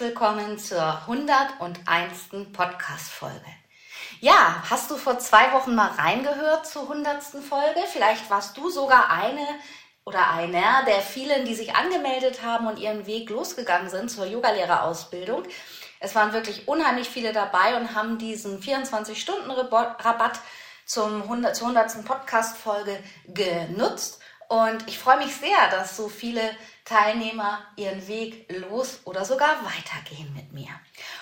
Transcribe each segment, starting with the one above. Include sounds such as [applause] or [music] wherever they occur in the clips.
Willkommen zur 101. Podcast-Folge. Ja, hast du vor zwei Wochen mal reingehört zur 100. Folge? Vielleicht warst du sogar eine oder einer der vielen, die sich angemeldet haben und ihren Weg losgegangen sind zur Yogalehrerausbildung. Es waren wirklich unheimlich viele dabei und haben diesen 24-Stunden-Rabatt zum 100, zur 100. Podcast-Folge genutzt. Und ich freue mich sehr, dass so viele Teilnehmer ihren Weg los oder sogar weitergehen mit mir.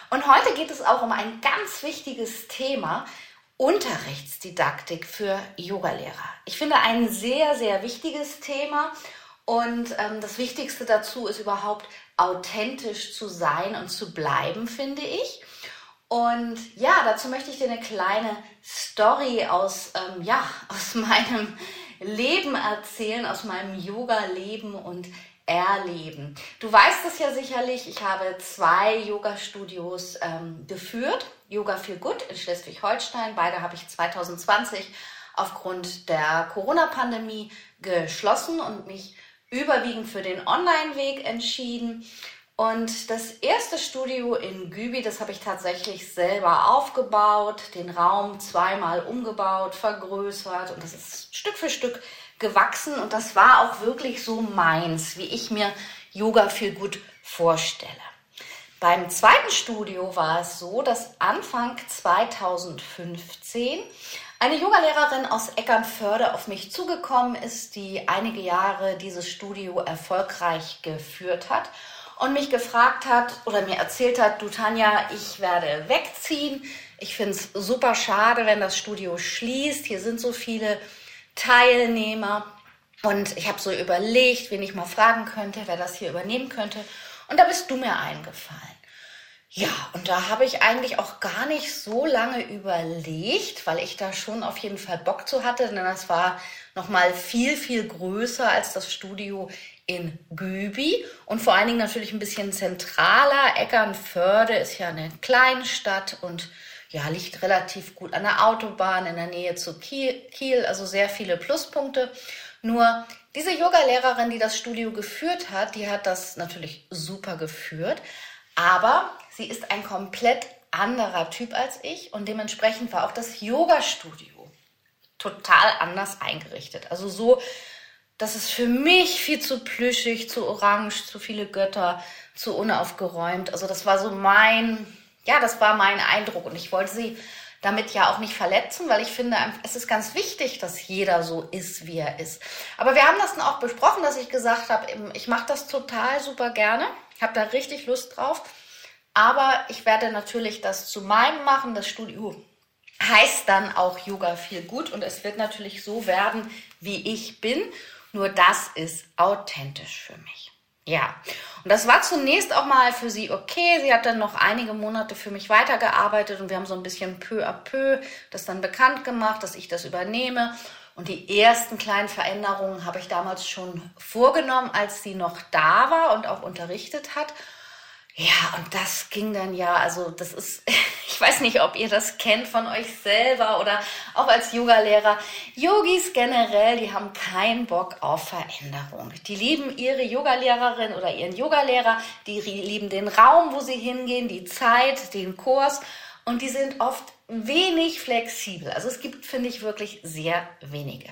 Und heute geht es auch um ein ganz wichtiges Thema, Unterrichtsdidaktik für Yogalehrer. Ich finde ein sehr, sehr wichtiges Thema und ähm, das Wichtigste dazu ist überhaupt authentisch zu sein und zu bleiben, finde ich. Und ja, dazu möchte ich dir eine kleine Story aus, ähm, ja, [laughs] aus meinem Leben erzählen, aus meinem Yoga-Leben und erleben. Du weißt es ja sicherlich, ich habe zwei Yoga-Studios ähm, geführt. Yoga für Good in Schleswig-Holstein. Beide habe ich 2020 aufgrund der Corona-Pandemie geschlossen und mich überwiegend für den Online-Weg entschieden. Und das erste Studio in Gübi, das habe ich tatsächlich selber aufgebaut, den Raum zweimal umgebaut, vergrößert und das ist Stück für Stück gewachsen und das war auch wirklich so meins, wie ich mir Yoga viel gut vorstelle. Beim zweiten Studio war es so, dass Anfang 2015 eine Yogalehrerin aus Eckernförde auf mich zugekommen ist, die einige Jahre dieses Studio erfolgreich geführt hat und mich gefragt hat oder mir erzählt hat, du Tanja, ich werde wegziehen. Ich finde es super schade, wenn das Studio schließt. Hier sind so viele Teilnehmer. Und ich habe so überlegt, wen ich mal fragen könnte, wer das hier übernehmen könnte. Und da bist du mir eingefallen. Ja, und da habe ich eigentlich auch gar nicht so lange überlegt, weil ich da schon auf jeden Fall Bock zu hatte, denn das war noch mal viel viel größer als das Studio in Gübi und vor allen Dingen natürlich ein bisschen zentraler. Eckernförde ist ja eine Kleinstadt und ja, liegt relativ gut an der Autobahn in der Nähe zu Kiel, also sehr viele Pluspunkte. Nur diese Yogalehrerin, die das Studio geführt hat, die hat das natürlich super geführt, aber sie ist ein komplett anderer Typ als ich und dementsprechend war auch das Yoga-Studio total anders eingerichtet. Also so, dass es für mich viel zu plüschig, zu orange, zu viele Götter, zu unaufgeräumt. Also das war so mein ja, das war mein Eindruck. Und ich wollte sie damit ja auch nicht verletzen, weil ich finde, es ist ganz wichtig, dass jeder so ist, wie er ist. Aber wir haben das dann auch besprochen, dass ich gesagt habe, ich mache das total super gerne, ich habe da richtig Lust drauf, aber ich werde natürlich das zu meinem machen, das Studio heißt dann auch Yoga viel gut und es wird natürlich so werden, wie ich bin, nur das ist authentisch für mich. Ja, und das war zunächst auch mal für sie okay. Sie hat dann noch einige Monate für mich weitergearbeitet und wir haben so ein bisschen peu à peu das dann bekannt gemacht, dass ich das übernehme. Und die ersten kleinen Veränderungen habe ich damals schon vorgenommen, als sie noch da war und auch unterrichtet hat. Ja, und das ging dann ja, also das ist, [laughs] ich weiß nicht, ob ihr das kennt von euch selber oder auch als Yogalehrer. Yogis generell, die haben keinen Bock auf Veränderung. Die lieben ihre Yogalehrerin oder ihren Yogalehrer, die lieben den Raum, wo sie hingehen, die Zeit, den Kurs und die sind oft wenig flexibel. Also es gibt, finde ich, wirklich sehr wenige.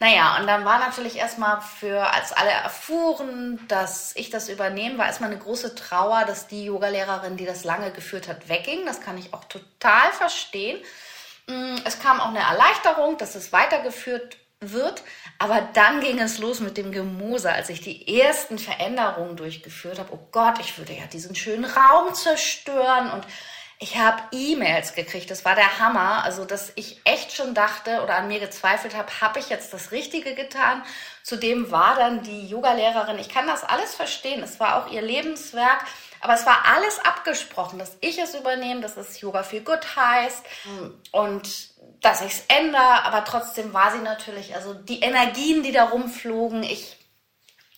Naja, und dann war natürlich erstmal für, als alle erfuhren, dass ich das übernehme, war erstmal eine große Trauer, dass die Yogalehrerin, die das lange geführt hat, wegging. Das kann ich auch total verstehen. Mm, es kam auch eine Erleichterung, dass es weitergeführt wird. Aber dann ging es los mit dem Gemose, als ich die ersten Veränderungen durchgeführt habe. Oh Gott, ich würde ja diesen schönen Raum zerstören und Ich habe E-Mails gekriegt, das war der Hammer. Also, dass ich echt schon dachte oder an mir gezweifelt habe, habe ich jetzt das Richtige getan? Zudem war dann die Yogalehrerin, ich kann das alles verstehen, es war auch ihr Lebenswerk, aber es war alles abgesprochen, dass ich es übernehme, dass es Yoga Feel Good heißt und dass ich es ändere, aber trotzdem war sie natürlich, also die Energien, die da rumflogen, ich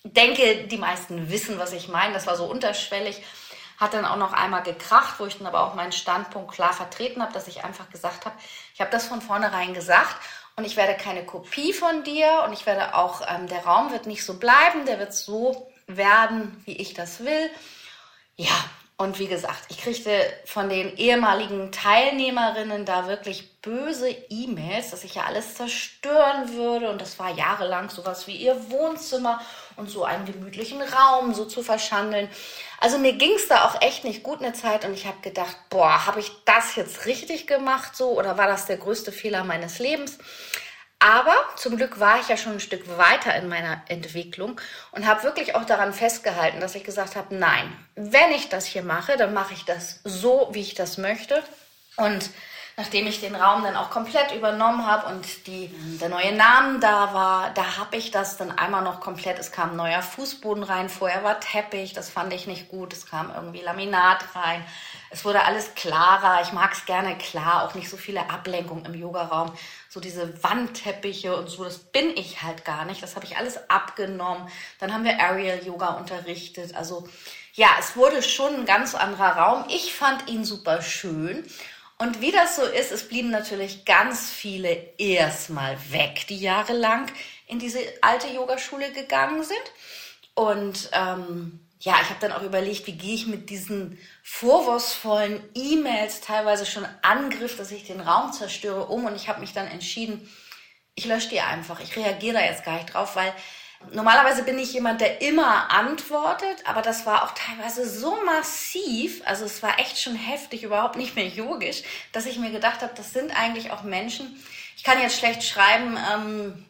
denke, die meisten wissen, was ich meine, das war so unterschwellig hat dann auch noch einmal gekracht, wo ich dann aber auch meinen Standpunkt klar vertreten habe, dass ich einfach gesagt habe, ich habe das von vornherein gesagt und ich werde keine Kopie von dir und ich werde auch, ähm, der Raum wird nicht so bleiben, der wird so werden, wie ich das will. Ja, und wie gesagt, ich kriegte von den ehemaligen Teilnehmerinnen da wirklich böse E-Mails, dass ich ja alles zerstören würde. Und das war jahrelang sowas wie ihr Wohnzimmer und so einen gemütlichen Raum so zu verschandeln. Also mir ging es da auch echt nicht gut eine Zeit und ich habe gedacht, boah, habe ich das jetzt richtig gemacht so oder war das der größte Fehler meines Lebens? Aber zum Glück war ich ja schon ein Stück weiter in meiner Entwicklung und habe wirklich auch daran festgehalten, dass ich gesagt habe, nein, wenn ich das hier mache, dann mache ich das so, wie ich das möchte. Und nachdem ich den Raum dann auch komplett übernommen habe und die, der neue Name da war, da habe ich das dann einmal noch komplett, es kam neuer Fußboden rein, vorher war Teppich, das fand ich nicht gut, es kam irgendwie Laminat rein, es wurde alles klarer, ich mag es gerne klar, auch nicht so viele Ablenkungen im Yogaraum, so diese Wandteppiche und so, das bin ich halt gar nicht, das habe ich alles abgenommen, dann haben wir Aerial Yoga unterrichtet, also ja, es wurde schon ein ganz anderer Raum, ich fand ihn super schön und wie das so ist, es blieben natürlich ganz viele erstmal weg, die jahrelang in diese alte Yogaschule gegangen sind. Und ähm, ja, ich habe dann auch überlegt, wie gehe ich mit diesen vorwurfsvollen E-Mails, teilweise schon Angriff, dass ich den Raum zerstöre, um. Und ich habe mich dann entschieden, ich lösche die einfach. Ich reagiere da jetzt gar nicht drauf, weil Normalerweise bin ich jemand, der immer antwortet, aber das war auch teilweise so massiv, also es war echt schon heftig, überhaupt nicht mehr yogisch, dass ich mir gedacht habe, das sind eigentlich auch Menschen. Ich kann jetzt schlecht schreiben, ähm,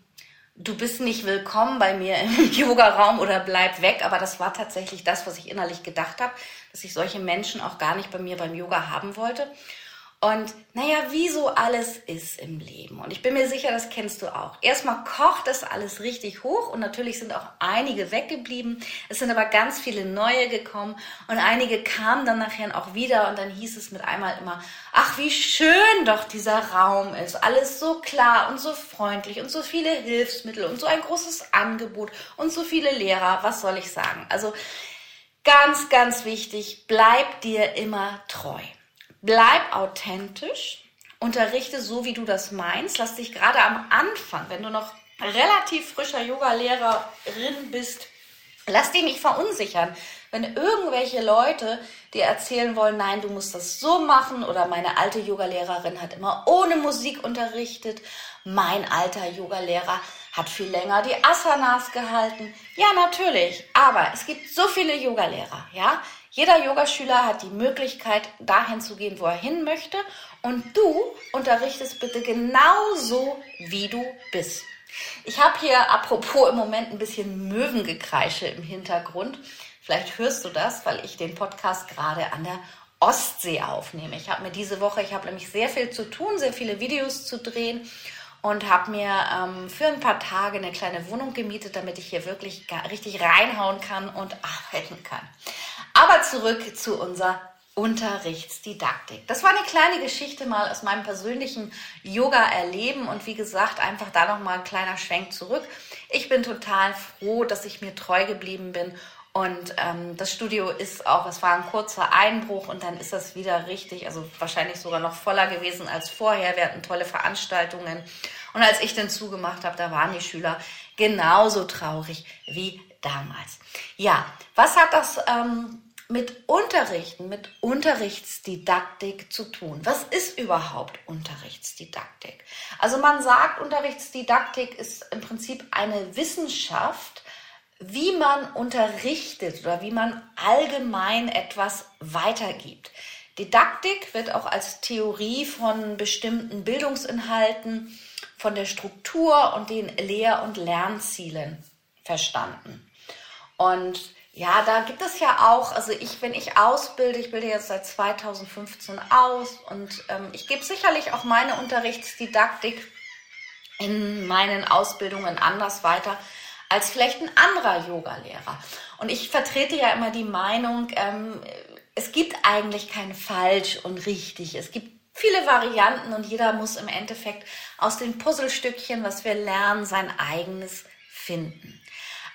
du bist nicht willkommen bei mir im [laughs] Yoga-Raum oder bleib weg, aber das war tatsächlich das, was ich innerlich gedacht habe, dass ich solche Menschen auch gar nicht bei mir beim Yoga haben wollte. Und naja, wie so alles ist im Leben. Und ich bin mir sicher, das kennst du auch. Erstmal kocht das alles richtig hoch und natürlich sind auch einige weggeblieben. Es sind aber ganz viele neue gekommen und einige kamen dann nachher auch wieder und dann hieß es mit einmal immer, ach, wie schön doch dieser Raum ist. Alles so klar und so freundlich und so viele Hilfsmittel und so ein großes Angebot und so viele Lehrer. Was soll ich sagen? Also ganz, ganz wichtig, bleib dir immer treu. Bleib authentisch, unterrichte so, wie du das meinst. Lass dich gerade am Anfang, wenn du noch relativ frischer Yoga-Lehrerin bist, lass dich nicht verunsichern. Wenn irgendwelche Leute dir erzählen wollen, nein, du musst das so machen oder meine alte Yogalehrerin hat immer ohne Musik unterrichtet, mein alter Yogalehrer hat viel länger die Asanas gehalten. Ja, natürlich, aber es gibt so viele Yogalehrer, ja? Jeder Yogaschüler hat die Möglichkeit, dahin zu gehen, wo er hin möchte. Und du unterrichtest bitte genauso, wie du bist. Ich habe hier apropos im Moment ein bisschen Möwengekreische im Hintergrund. Vielleicht hörst du das, weil ich den Podcast gerade an der Ostsee aufnehme. Ich habe mir diese Woche, ich habe nämlich sehr viel zu tun, sehr viele Videos zu drehen und habe mir ähm, für ein paar Tage eine kleine Wohnung gemietet, damit ich hier wirklich richtig reinhauen kann und arbeiten kann. Aber zurück zu unserer Unterrichtsdidaktik. Das war eine kleine Geschichte mal aus meinem persönlichen Yoga-Erleben und wie gesagt, einfach da nochmal ein kleiner Schwenk zurück. Ich bin total froh, dass ich mir treu geblieben bin und ähm, das Studio ist auch, es war ein kurzer Einbruch und dann ist das wieder richtig, also wahrscheinlich sogar noch voller gewesen als vorher. Wir hatten tolle Veranstaltungen. Und als ich dann zugemacht habe, da waren die Schüler genauso traurig wie damals. Ja, was hat das ähm, mit Unterrichten, mit Unterrichtsdidaktik zu tun. Was ist überhaupt Unterrichtsdidaktik? Also man sagt, Unterrichtsdidaktik ist im Prinzip eine Wissenschaft, wie man unterrichtet oder wie man allgemein etwas weitergibt. Didaktik wird auch als Theorie von bestimmten Bildungsinhalten, von der Struktur und den Lehr- und Lernzielen verstanden. Und Ja, da gibt es ja auch, also ich, wenn ich ausbilde, ich bilde jetzt seit 2015 aus und ähm, ich gebe sicherlich auch meine Unterrichtsdidaktik in meinen Ausbildungen anders weiter als vielleicht ein anderer Yogalehrer. Und ich vertrete ja immer die Meinung, ähm, es gibt eigentlich kein falsch und richtig. Es gibt viele Varianten und jeder muss im Endeffekt aus den Puzzlestückchen, was wir lernen, sein eigenes finden.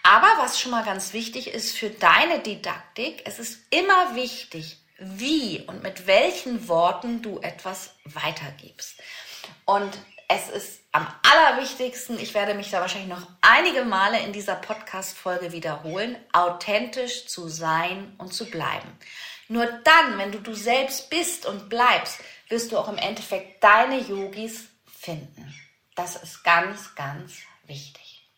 Aber was schon mal ganz wichtig ist für deine Didaktik, es ist immer wichtig, wie und mit welchen Worten du etwas weitergibst. Und es ist am allerwichtigsten, ich werde mich da wahrscheinlich noch einige Male in dieser Podcast-Folge wiederholen, authentisch zu sein und zu bleiben. Nur dann, wenn du du selbst bist und bleibst, wirst du auch im Endeffekt deine Yogis finden. Das ist ganz, ganz wichtig.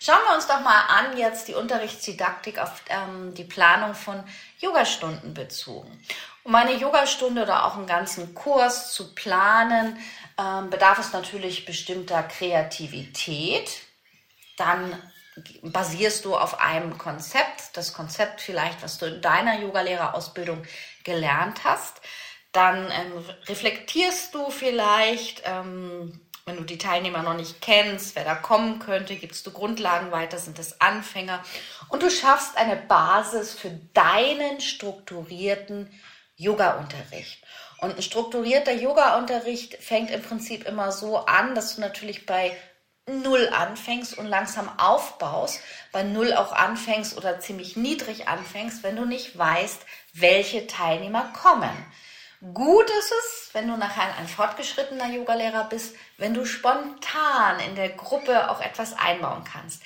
Schauen wir uns doch mal an jetzt die Unterrichtsdidaktik auf ähm, die Planung von Yogastunden bezogen. Um eine Yogastunde oder auch einen ganzen Kurs zu planen, ähm, bedarf es natürlich bestimmter Kreativität. Dann basierst du auf einem Konzept, das Konzept vielleicht, was du in deiner Yogalehrerausbildung gelernt hast. Dann ähm, reflektierst du vielleicht, ähm, wenn du die Teilnehmer noch nicht kennst, wer da kommen könnte, gibst du Grundlagen weiter, sind das Anfänger und du schaffst eine Basis für deinen strukturierten Yoga-Unterricht. Und ein strukturierter Yoga-Unterricht fängt im Prinzip immer so an, dass du natürlich bei Null anfängst und langsam aufbaust, bei Null auch anfängst oder ziemlich niedrig anfängst, wenn du nicht weißt, welche Teilnehmer kommen. Gut ist es, wenn du nachher ein fortgeschrittener Yogalehrer bist, wenn du spontan in der Gruppe auch etwas einbauen kannst.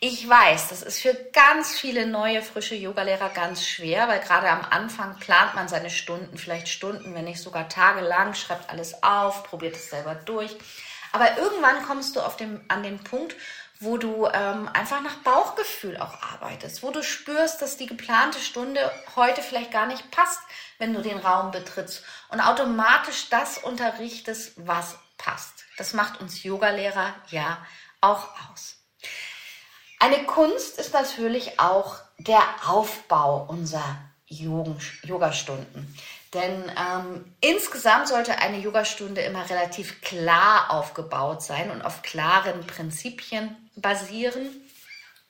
Ich weiß, das ist für ganz viele neue, frische Yogalehrer ganz schwer, weil gerade am Anfang plant man seine Stunden, vielleicht Stunden, wenn nicht sogar tagelang, schreibt alles auf, probiert es selber durch. Aber irgendwann kommst du auf dem, an den Punkt, wo du ähm, einfach nach Bauchgefühl auch arbeitest, wo du spürst, dass die geplante Stunde heute vielleicht gar nicht passt, wenn du den Raum betrittst und automatisch das unterrichtest, was passt. Das macht uns Yogalehrer ja auch aus. Eine Kunst ist natürlich auch der Aufbau unserer Yogastunden. Denn ähm, insgesamt sollte eine Yogastunde immer relativ klar aufgebaut sein und auf klaren Prinzipien basieren.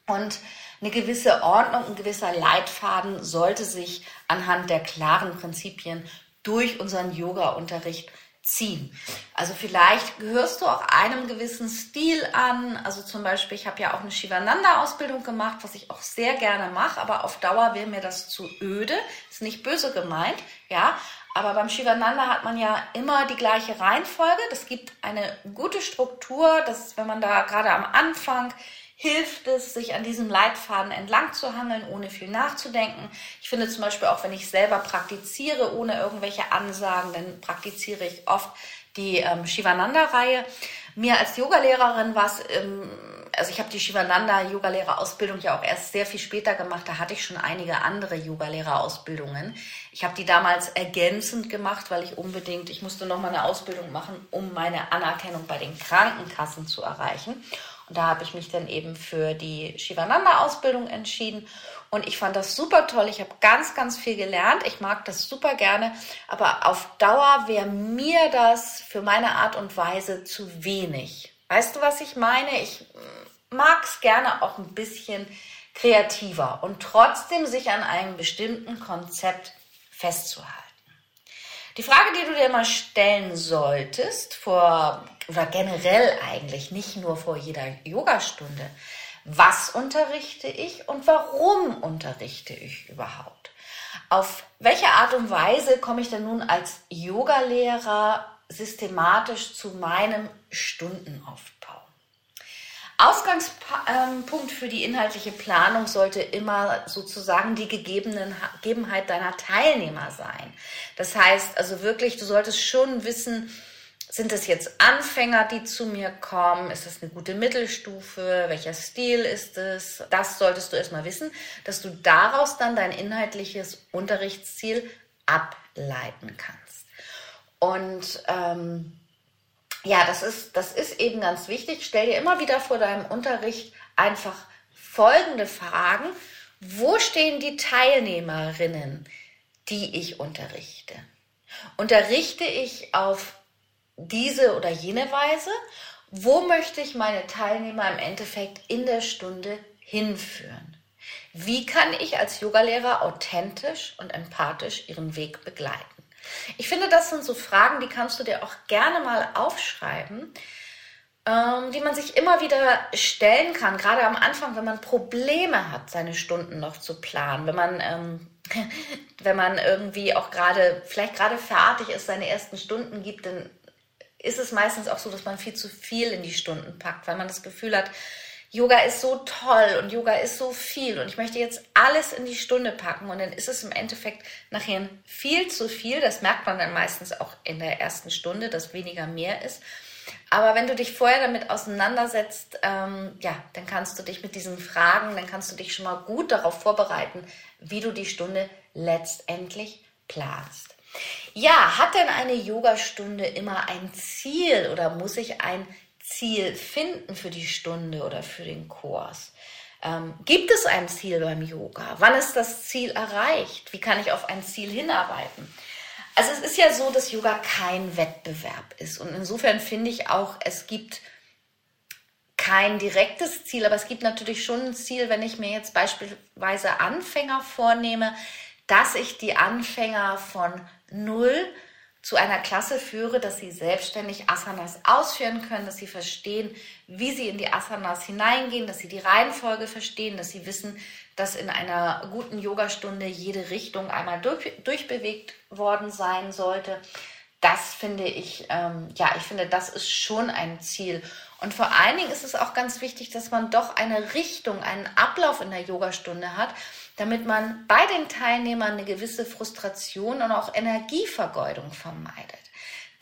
Und eine gewisse Ordnung, ein gewisser Leitfaden sollte sich anhand der klaren Prinzipien durch unseren Yoga-Unterricht ziehen. Also vielleicht gehörst du auch einem gewissen Stil an. Also zum Beispiel, ich habe ja auch eine Shivananda-Ausbildung gemacht, was ich auch sehr gerne mache, aber auf Dauer wäre mir das zu öde. Ist nicht böse gemeint, ja. Aber beim Shivananda hat man ja immer die gleiche Reihenfolge. Das gibt eine gute Struktur, dass wenn man da gerade am Anfang hilft es, sich an diesem Leitfaden entlang zu hangeln, ohne viel nachzudenken. Ich finde zum Beispiel auch, wenn ich selber praktiziere, ohne irgendwelche Ansagen, dann praktiziere ich oft die ähm, Shivananda-Reihe. Mir als Yogalehrerin war es, ähm, also ich habe die Shivananda-Yogalehrerausbildung ja auch erst sehr viel später gemacht. Da hatte ich schon einige andere Yogalehrerausbildungen. Ich habe die damals ergänzend gemacht, weil ich unbedingt, ich musste noch mal eine Ausbildung machen, um meine Anerkennung bei den Krankenkassen zu erreichen. Und da habe ich mich dann eben für die Shivananda-Ausbildung entschieden. Und ich fand das super toll. Ich habe ganz, ganz viel gelernt. Ich mag das super gerne. Aber auf Dauer wäre mir das für meine Art und Weise zu wenig. Weißt du, was ich meine? Ich mag es gerne auch ein bisschen kreativer und trotzdem sich an einem bestimmten Konzept festzuhalten. Die Frage, die du dir mal stellen solltest, vor oder generell eigentlich, nicht nur vor jeder Yogastunde, was unterrichte ich und warum unterrichte ich überhaupt? Auf welche Art und Weise komme ich denn nun als Yogalehrer systematisch zu meinem Stundenaufbau? Ausgangspunkt für die inhaltliche Planung sollte immer sozusagen die Gegebenheit deiner Teilnehmer sein. Das heißt also wirklich, du solltest schon wissen, sind es jetzt Anfänger, die zu mir kommen? Ist das eine gute Mittelstufe? Welcher Stil ist es? Das solltest du erstmal wissen, dass du daraus dann dein inhaltliches Unterrichtsziel ableiten kannst. Und ähm, ja, das ist, das ist eben ganz wichtig. Stell dir immer wieder vor deinem Unterricht einfach folgende Fragen. wo stehen die Teilnehmerinnen, die ich unterrichte? Unterrichte ich auf diese oder jene Weise? Wo möchte ich meine Teilnehmer im Endeffekt in der Stunde hinführen? Wie kann ich als Yogalehrer authentisch und empathisch ihren Weg begleiten? Ich finde, das sind so Fragen, die kannst du dir auch gerne mal aufschreiben, ähm, die man sich immer wieder stellen kann, gerade am Anfang, wenn man Probleme hat, seine Stunden noch zu planen, wenn man ähm, [laughs] wenn man irgendwie auch gerade, vielleicht gerade fertig ist, seine ersten Stunden gibt, dann ist es meistens auch so, dass man viel zu viel in die Stunden packt, weil man das Gefühl hat, Yoga ist so toll und Yoga ist so viel und ich möchte jetzt alles in die Stunde packen und dann ist es im Endeffekt nachher viel zu viel. Das merkt man dann meistens auch in der ersten Stunde, dass weniger mehr ist. Aber wenn du dich vorher damit auseinandersetzt, ähm, ja, dann kannst du dich mit diesen Fragen, dann kannst du dich schon mal gut darauf vorbereiten, wie du die Stunde letztendlich planst. Ja, hat denn eine Yogastunde immer ein Ziel oder muss ich ein Ziel finden für die Stunde oder für den Kurs? Ähm, gibt es ein Ziel beim Yoga? Wann ist das Ziel erreicht? Wie kann ich auf ein Ziel hinarbeiten? Also es ist ja so, dass Yoga kein Wettbewerb ist. Und insofern finde ich auch, es gibt kein direktes Ziel, aber es gibt natürlich schon ein Ziel, wenn ich mir jetzt beispielsweise Anfänger vornehme, dass ich die Anfänger von null zu einer Klasse führe, dass sie selbstständig Asanas ausführen können, dass sie verstehen, wie sie in die Asanas hineingehen, dass sie die Reihenfolge verstehen, dass sie wissen, dass in einer guten Yogastunde jede Richtung einmal durch, durchbewegt worden sein sollte. Das finde ich, ähm, ja, ich finde, das ist schon ein Ziel. Und vor allen Dingen ist es auch ganz wichtig, dass man doch eine Richtung, einen Ablauf in der Yogastunde hat, damit man bei den Teilnehmern eine gewisse Frustration und auch Energievergeudung vermeidet.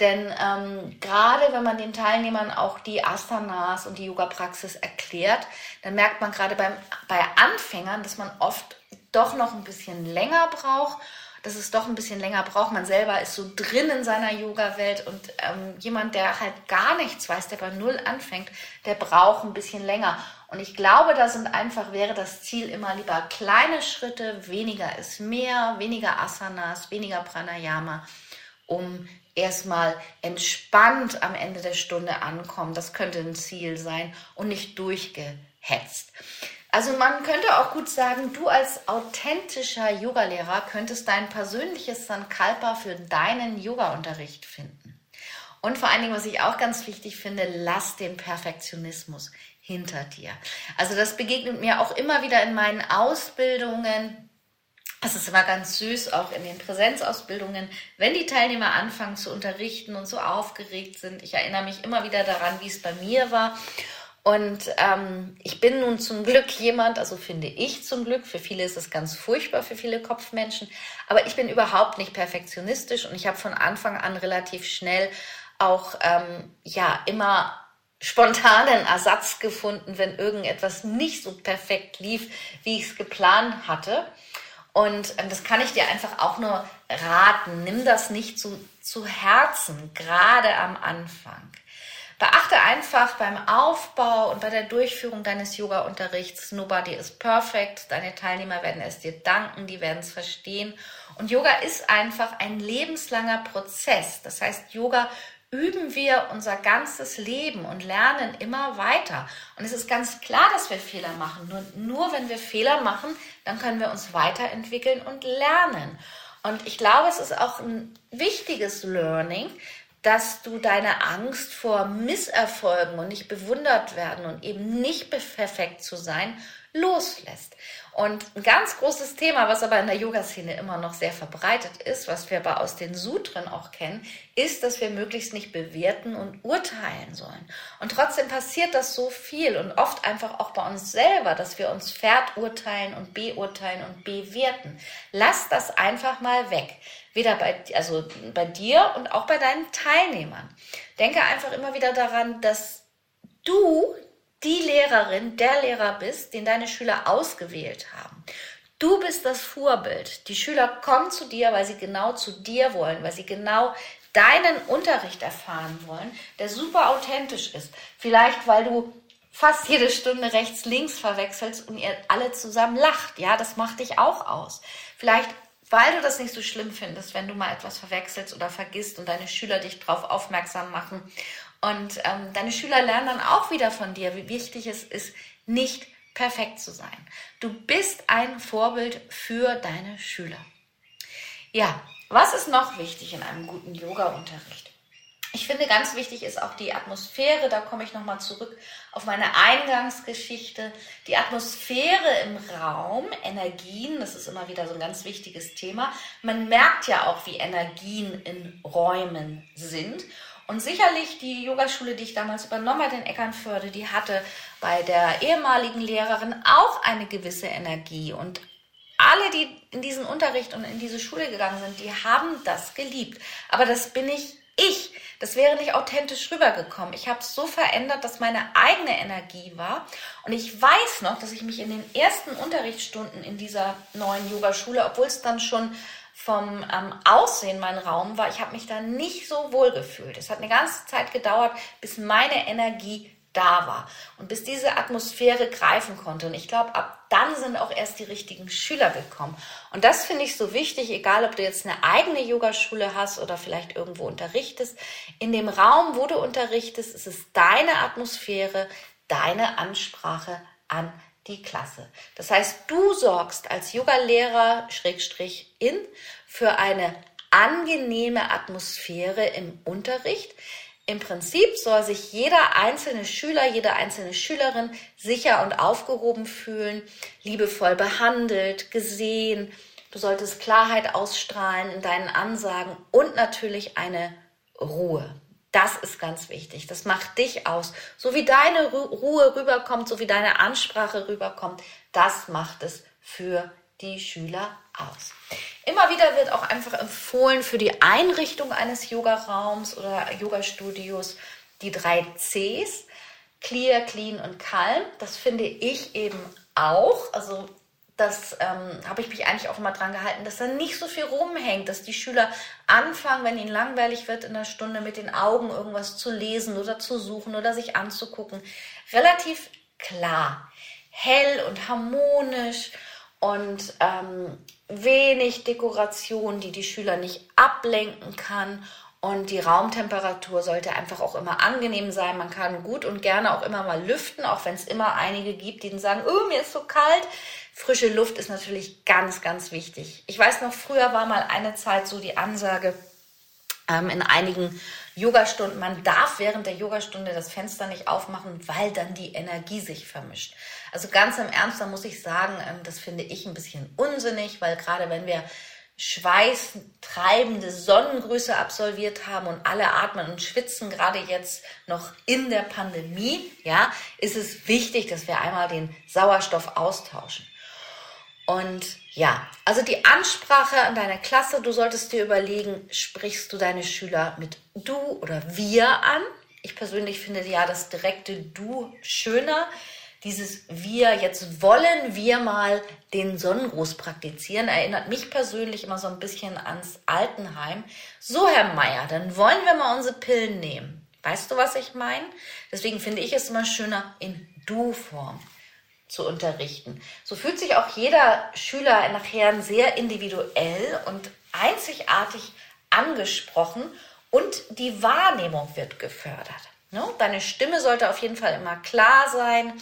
Denn ähm, gerade wenn man den Teilnehmern auch die Asanas und die Yoga-Praxis erklärt, dann merkt man gerade beim, bei Anfängern, dass man oft doch noch ein bisschen länger braucht, dass es doch ein bisschen länger braucht. Man selber ist so drin in seiner Yoga-Welt und ähm, jemand, der halt gar nichts weiß, der bei Null anfängt, der braucht ein bisschen länger. Und ich glaube, da sind einfach, wäre das Ziel immer lieber kleine Schritte, weniger ist mehr, weniger Asanas, weniger Pranayama, um erstmal entspannt am Ende der Stunde ankommen. Das könnte ein Ziel sein und nicht durchgehetzt. Also man könnte auch gut sagen, du als authentischer Yogalehrer könntest dein persönliches Sankalpa für deinen Yogaunterricht finden. Und vor allen Dingen, was ich auch ganz wichtig finde, lass den Perfektionismus hinter dir. Also das begegnet mir auch immer wieder in meinen Ausbildungen. Es ist immer ganz süß, auch in den Präsenzausbildungen, wenn die Teilnehmer anfangen zu unterrichten und so aufgeregt sind. Ich erinnere mich immer wieder daran, wie es bei mir war. Und ähm, ich bin nun zum Glück jemand, also finde ich zum Glück, für viele ist es ganz furchtbar, für viele Kopfmenschen, aber ich bin überhaupt nicht perfektionistisch und ich habe von Anfang an relativ schnell auch ähm, ja immer spontanen Ersatz gefunden, wenn irgendetwas nicht so perfekt lief, wie ich es geplant hatte. Und ähm, das kann ich dir einfach auch nur raten. Nimm das nicht zu, zu Herzen, gerade am Anfang. Beachte einfach beim Aufbau und bei der Durchführung deines Yoga-Unterrichts, nobody is perfect. Deine Teilnehmer werden es dir danken, die werden es verstehen. Und Yoga ist einfach ein lebenslanger Prozess. Das heißt, Yoga üben wir unser ganzes Leben und lernen immer weiter. Und es ist ganz klar, dass wir Fehler machen. Nur, nur wenn wir Fehler machen, dann können wir uns weiterentwickeln und lernen. Und ich glaube, es ist auch ein wichtiges Learning, dass du deine Angst vor Misserfolgen und nicht bewundert werden und eben nicht perfekt zu sein, loslässt. Und ein ganz großes Thema, was aber in der Yoga-Szene immer noch sehr verbreitet ist, was wir aber aus den Sutren auch kennen, ist, dass wir möglichst nicht bewerten und urteilen sollen. Und trotzdem passiert das so viel und oft einfach auch bei uns selber, dass wir uns verurteilen und beurteilen und bewerten. Lass das einfach mal weg. Weder bei, also bei dir und auch bei deinen Teilnehmern. Denke einfach immer wieder daran, dass du die Lehrerin, der Lehrer bist, den deine Schüler ausgewählt haben. Du bist das Vorbild. Die Schüler kommen zu dir, weil sie genau zu dir wollen, weil sie genau deinen Unterricht erfahren wollen, der super authentisch ist. Vielleicht, weil du fast jede Stunde rechts, links verwechselst und ihr alle zusammen lacht. Ja, das macht dich auch aus. Vielleicht, weil du das nicht so schlimm findest, wenn du mal etwas verwechselst oder vergisst und deine Schüler dich darauf aufmerksam machen. Und ähm, deine Schüler lernen dann auch wieder von dir, wie wichtig es ist, nicht perfekt zu sein. Du bist ein Vorbild für deine Schüler. Ja, was ist noch wichtig in einem guten Yoga-Unterricht? Ich finde, ganz wichtig ist auch die Atmosphäre. Da komme ich nochmal zurück auf meine Eingangsgeschichte. Die Atmosphäre im Raum, Energien, das ist immer wieder so ein ganz wichtiges Thema. Man merkt ja auch, wie Energien in Räumen sind. Und sicherlich die Yogaschule, die ich damals übernommen habe in Eckernförde, die hatte bei der ehemaligen Lehrerin auch eine gewisse Energie. Und alle, die in diesen Unterricht und in diese Schule gegangen sind, die haben das geliebt. Aber das bin ich ich. Das wäre nicht authentisch rübergekommen. Ich habe es so verändert, dass meine eigene Energie war. Und ich weiß noch, dass ich mich in den ersten Unterrichtsstunden in dieser neuen Yogaschule, obwohl es dann schon vom ähm, Aussehen mein Raum war, ich habe mich da nicht so wohl gefühlt. Es hat eine ganze Zeit gedauert, bis meine Energie da war und bis diese Atmosphäre greifen konnte. Und ich glaube, ab dann sind auch erst die richtigen Schüler gekommen. Und das finde ich so wichtig, egal ob du jetzt eine eigene Yogaschule hast oder vielleicht irgendwo unterrichtest. In dem Raum, wo du unterrichtest, ist es deine Atmosphäre, deine Ansprache an die Klasse. Das heißt, du sorgst als Yogalehrer Schrägstrich in für eine angenehme Atmosphäre im Unterricht, im Prinzip soll sich jeder einzelne Schüler, jede einzelne Schülerin sicher und aufgehoben fühlen, liebevoll behandelt, gesehen. Du solltest Klarheit ausstrahlen in deinen Ansagen und natürlich eine Ruhe. Das ist ganz wichtig. Das macht dich aus. So wie deine Ruhe rüberkommt, so wie deine Ansprache rüberkommt, das macht es für die Schüler aus. Immer wieder wird auch einfach empfohlen für die Einrichtung eines Yoga-Raums oder Yoga-Studios die drei Cs, Clear, Clean und Calm. Das finde ich eben auch. Also das ähm, habe ich mich eigentlich auch immer dran gehalten, dass da nicht so viel rumhängt, dass die Schüler anfangen, wenn ihnen langweilig wird in der Stunde mit den Augen irgendwas zu lesen oder zu suchen oder sich anzugucken. Relativ klar, hell und harmonisch und ähm, wenig Dekoration, die die Schüler nicht ablenken kann. Und die Raumtemperatur sollte einfach auch immer angenehm sein. Man kann gut und gerne auch immer mal lüften, auch wenn es immer einige gibt, die sagen, oh, mir ist so kalt. Frische Luft ist natürlich ganz, ganz wichtig. Ich weiß noch, früher war mal eine Zeit so die Ansage ähm, in einigen Yogastunden, man darf während der Yogastunde das Fenster nicht aufmachen, weil dann die Energie sich vermischt. Also ganz im Ernst, da muss ich sagen, ähm, das finde ich ein bisschen unsinnig, weil gerade wenn wir schweißtreibende Sonnengrüße absolviert haben und alle atmen und schwitzen, gerade jetzt noch in der Pandemie, ja, ist es wichtig, dass wir einmal den Sauerstoff austauschen. Und ja, also die Ansprache an deine Klasse, du solltest dir überlegen, sprichst du deine Schüler mit du oder wir an? Ich persönlich finde ja das direkte du schöner dieses wir, jetzt wollen wir mal den Sonnengruß praktizieren, erinnert mich persönlich immer so ein bisschen ans Altenheim. So, Herr Meier, dann wollen wir mal unsere Pillen nehmen. Weißt du, was ich meine? Deswegen finde ich es immer schöner, in Du-Form zu unterrichten. So fühlt sich auch jeder Schüler nachher sehr individuell und einzigartig angesprochen und die Wahrnehmung wird gefördert. Ne? Deine Stimme sollte auf jeden Fall immer klar sein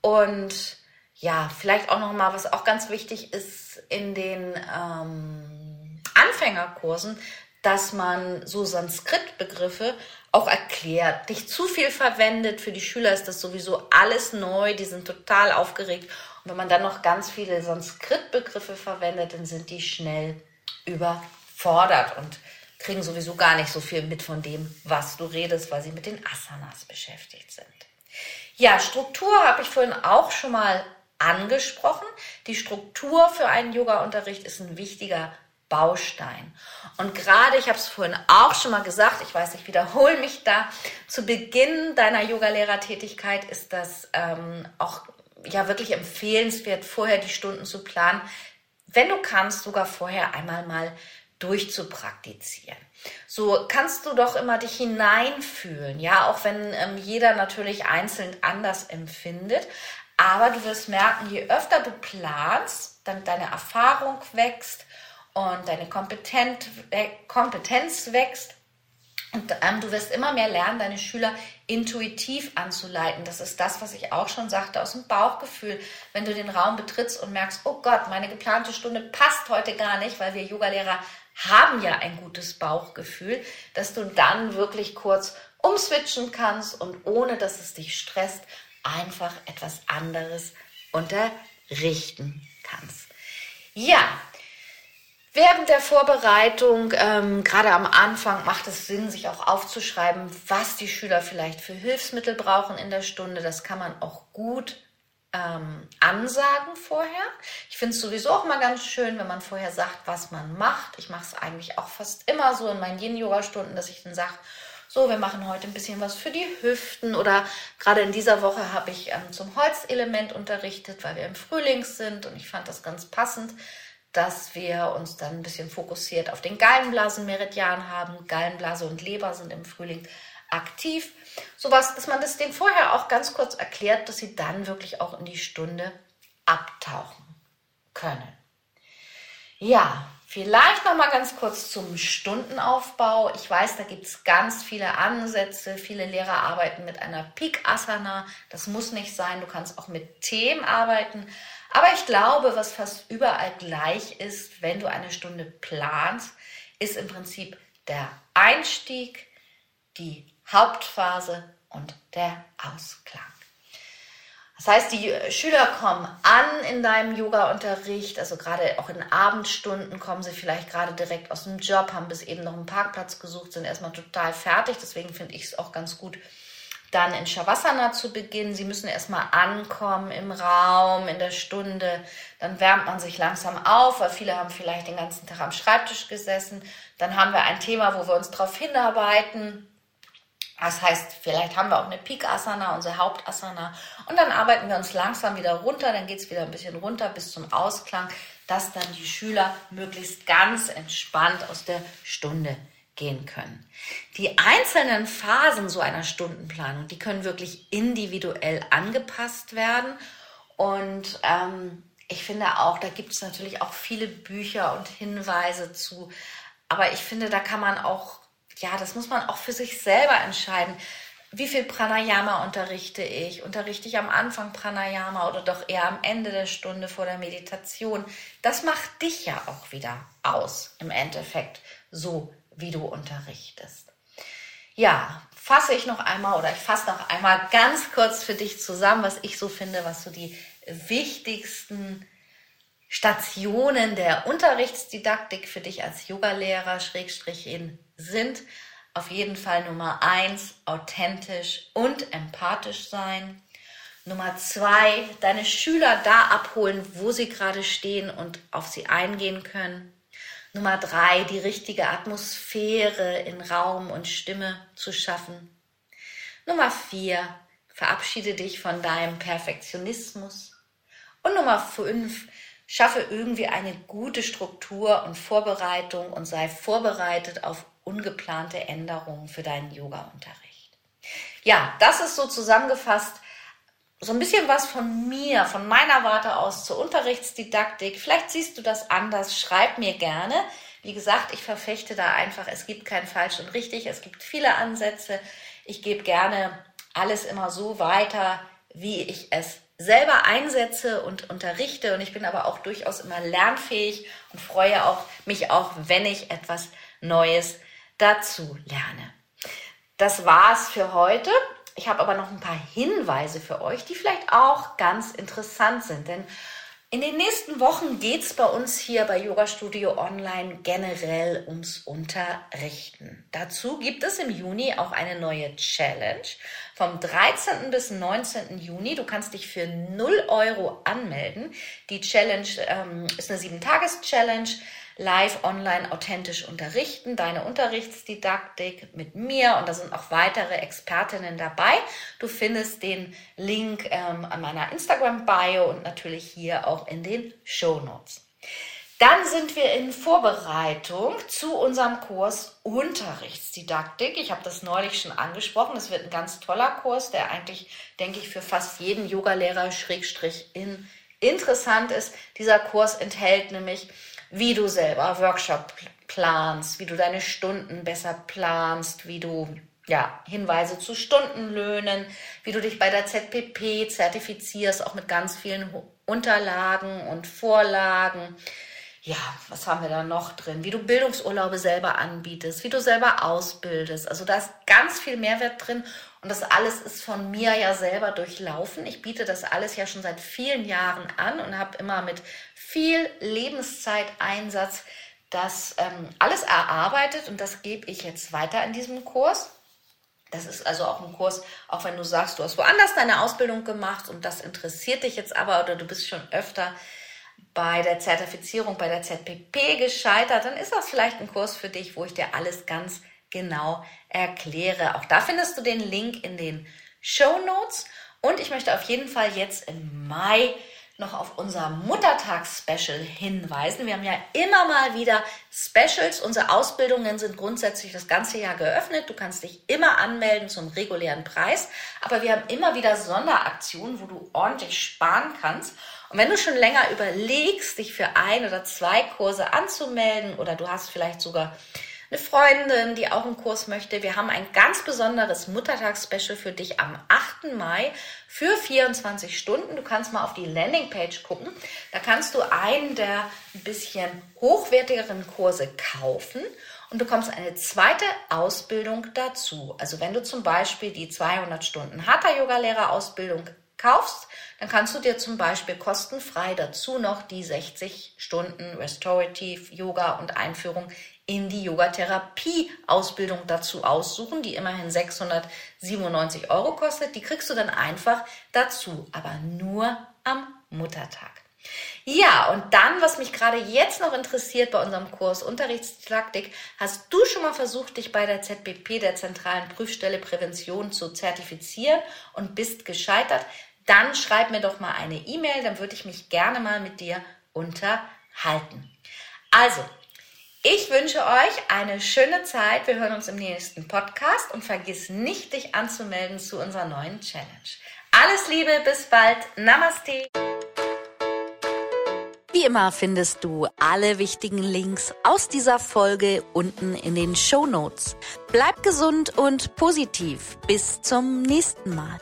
und ja, vielleicht auch noch mal, was auch ganz wichtig ist in den ähm, Anfängerkursen, dass man so Sanskrit-Begriffe auch erklärt, nicht zu viel verwendet. Für die Schüler ist das sowieso alles neu, die sind total aufgeregt. Und wenn man dann noch ganz viele Sanskrit-Begriffe verwendet, dann sind die schnell überfordert und kriegen sowieso gar nicht so viel mit von dem, was du redest, weil sie mit den Asanas beschäftigt sind. Ja, Struktur habe ich vorhin auch schon mal angesprochen. Die Struktur für einen Yoga-Unterricht ist ein wichtiger Baustein. Und gerade, ich habe es vorhin auch schon mal gesagt, ich weiß, ich wiederhole mich da, zu Beginn deiner Yogalehrertätigkeit ist das ähm, auch ja wirklich empfehlenswert, vorher die Stunden zu planen. Wenn du kannst, sogar vorher einmal mal durchzupraktizieren. so kannst du doch immer dich hineinfühlen, ja, auch wenn ähm, jeder natürlich einzeln anders empfindet. Aber du wirst merken, je öfter du planst, dann deine Erfahrung wächst und deine Kompetenz, äh, Kompetenz wächst. Und ähm, du wirst immer mehr lernen, deine Schüler intuitiv anzuleiten. Das ist das, was ich auch schon sagte, aus dem Bauchgefühl. Wenn du den Raum betrittst und merkst, oh Gott, meine geplante Stunde passt heute gar nicht, weil wir Yogalehrer haben ja ein gutes Bauchgefühl, dass du dann wirklich kurz umswitchen kannst und ohne dass es dich stresst, einfach etwas anderes unterrichten kannst. Ja, Während der Vorbereitung, ähm, gerade am Anfang, macht es Sinn, sich auch aufzuschreiben, was die Schüler vielleicht für Hilfsmittel brauchen in der Stunde. Das kann man auch gut ähm, ansagen vorher. Ich finde es sowieso auch mal ganz schön, wenn man vorher sagt, was man macht. Ich mache es eigentlich auch fast immer so in meinen Yin-Yoga-Stunden, dass ich dann sage, so, wir machen heute ein bisschen was für die Hüften oder gerade in dieser Woche habe ich ähm, zum Holzelement unterrichtet, weil wir im Frühling sind und ich fand das ganz passend dass wir uns dann ein bisschen fokussiert auf den Gallenblasenmeridian haben. Gallenblase und Leber sind im Frühling aktiv. Sowas, dass man das denen vorher auch ganz kurz erklärt, dass sie dann wirklich auch in die Stunde abtauchen können. Ja, vielleicht noch mal ganz kurz zum Stundenaufbau. Ich weiß, da gibt es ganz viele Ansätze. Viele Lehrer arbeiten mit einer Peak Asana. Das muss nicht sein. Du kannst auch mit Themen arbeiten. Aber ich glaube, was fast überall gleich ist, wenn du eine Stunde planst, ist im Prinzip der Einstieg, die Hauptphase und der Ausklang. Das heißt, die Schüler kommen an in deinem Yoga-Unterricht, also gerade auch in Abendstunden kommen sie vielleicht gerade direkt aus dem Job, haben bis eben noch einen Parkplatz gesucht, sind erstmal total fertig. Deswegen finde ich es auch ganz gut, dann in Shavasana zu beginnen. Sie müssen erstmal ankommen im Raum, in der Stunde. Dann wärmt man sich langsam auf, weil viele haben vielleicht den ganzen Tag am Schreibtisch gesessen. Dann haben wir ein Thema, wo wir uns darauf hinarbeiten. Das heißt, vielleicht haben wir auch eine Peak Asana, unsere Hauptasana. Und dann arbeiten wir uns langsam wieder runter. Dann geht es wieder ein bisschen runter bis zum Ausklang, dass dann die Schüler möglichst ganz entspannt aus der Stunde gehen können. Die einzelnen Phasen so einer Stundenplanung, die können wirklich individuell angepasst werden. Und ähm, ich finde auch, da gibt es natürlich auch viele Bücher und Hinweise zu. Aber ich finde, da kann man auch, ja, das muss man auch für sich selber entscheiden. Wie viel Pranayama unterrichte ich? Unterrichte ich am Anfang Pranayama oder doch eher am Ende der Stunde vor der Meditation? Das macht dich ja auch wieder aus im Endeffekt, so wie du unterrichtest. Ja, fasse ich noch einmal oder ich fasse noch einmal ganz kurz für dich zusammen, was ich so finde, was so die wichtigsten Stationen der Unterrichtsdidaktik für dich als Yogalehrer Schrägstrich in sind. Auf jeden Fall Nummer eins, authentisch und empathisch sein. Nummer zwei, deine Schüler da abholen, wo sie gerade stehen und auf sie eingehen können. Nummer drei, die richtige Atmosphäre in Raum und Stimme zu schaffen. Nummer vier, verabschiede dich von deinem Perfektionismus. Und Nummer fünf, schaffe irgendwie eine gute Struktur und Vorbereitung und sei vorbereitet auf ungeplante Änderungen für deinen Yoga-Unterricht. Ja, das ist so zusammengefasst so ein bisschen was von mir, von meiner Warte aus zur Unterrichtsdidaktik. Vielleicht siehst du das anders, schreib mir gerne. Wie gesagt, ich verfechte da einfach, es gibt kein falsch und richtig, es gibt viele Ansätze. Ich gebe gerne alles immer so weiter, wie ich es selber einsetze und unterrichte und ich bin aber auch durchaus immer lernfähig und freue auch mich auch, wenn ich etwas Neues dazu lerne. Das war's für heute. Ich habe aber noch ein paar Hinweise für euch, die vielleicht auch ganz interessant sind. Denn in den nächsten Wochen geht es bei uns hier bei Yoga Studio Online generell ums Unterrichten. Dazu gibt es im Juni auch eine neue Challenge vom 13. bis 19. Juni. Du kannst dich für 0 Euro anmelden. Die Challenge ähm, ist eine 7-Tages-Challenge live online authentisch unterrichten, deine Unterrichtsdidaktik mit mir und da sind auch weitere Expertinnen dabei. Du findest den Link ähm, an meiner Instagram-Bio und natürlich hier auch in den Show Notes. Dann sind wir in Vorbereitung zu unserem Kurs Unterrichtsdidaktik. Ich habe das neulich schon angesprochen. Das wird ein ganz toller Kurs, der eigentlich, denke ich, für fast jeden Yogalehrer Schrägstrich in interessant ist. Dieser Kurs enthält nämlich, wie du selber Workshop planst, wie du deine Stunden besser planst, wie du ja, Hinweise zu Stundenlöhnen, wie du dich bei der ZPP zertifizierst, auch mit ganz vielen Unterlagen und Vorlagen. Ja, was haben wir da noch drin? Wie du Bildungsurlaube selber anbietest, wie du selber ausbildest. Also da ist ganz viel Mehrwert drin und das alles ist von mir ja selber durchlaufen. Ich biete das alles ja schon seit vielen Jahren an und habe immer mit viel Lebenszeiteinsatz das ähm, alles erarbeitet und das gebe ich jetzt weiter in diesem Kurs. Das ist also auch ein Kurs, auch wenn du sagst, du hast woanders deine Ausbildung gemacht und das interessiert dich jetzt aber oder du bist schon öfter bei der Zertifizierung, bei der ZPP gescheitert, dann ist das vielleicht ein Kurs für dich, wo ich dir alles ganz genau erkläre. Auch da findest du den Link in den Show Notes und ich möchte auf jeden Fall jetzt im Mai noch auf unser Muttertags-Special hinweisen. Wir haben ja immer mal wieder Specials. Unsere Ausbildungen sind grundsätzlich das ganze Jahr geöffnet. Du kannst dich immer anmelden zum regulären Preis. Aber wir haben immer wieder Sonderaktionen, wo du ordentlich sparen kannst. Und wenn du schon länger überlegst, dich für ein oder zwei Kurse anzumelden oder du hast vielleicht sogar eine Freundin, die auch einen Kurs möchte. Wir haben ein ganz besonderes Muttertags-Special für dich am 8. Mai für 24 Stunden. Du kannst mal auf die Landingpage gucken. Da kannst du einen der ein bisschen hochwertigeren Kurse kaufen und bekommst eine zweite Ausbildung dazu. Also wenn du zum Beispiel die 200 Stunden Hatha-Yoga-Lehrer-Ausbildung kaufst, dann kannst du dir zum Beispiel kostenfrei dazu noch die 60 Stunden Restorative Yoga und Einführung in die Yogatherapie-Ausbildung dazu aussuchen, die immerhin 697 Euro kostet. Die kriegst du dann einfach dazu, aber nur am Muttertag. Ja, und dann, was mich gerade jetzt noch interessiert bei unserem Kurs Unterrichtsdidaktik, hast du schon mal versucht, dich bei der ZBP, der Zentralen Prüfstelle Prävention, zu zertifizieren und bist gescheitert? Dann schreib mir doch mal eine E-Mail, dann würde ich mich gerne mal mit dir unterhalten. Also, ich wünsche euch eine schöne Zeit. Wir hören uns im nächsten Podcast und vergiss nicht, dich anzumelden zu unserer neuen Challenge. Alles Liebe, bis bald. Namaste. Wie immer findest du alle wichtigen Links aus dieser Folge unten in den Show Notes. Bleib gesund und positiv. Bis zum nächsten Mal.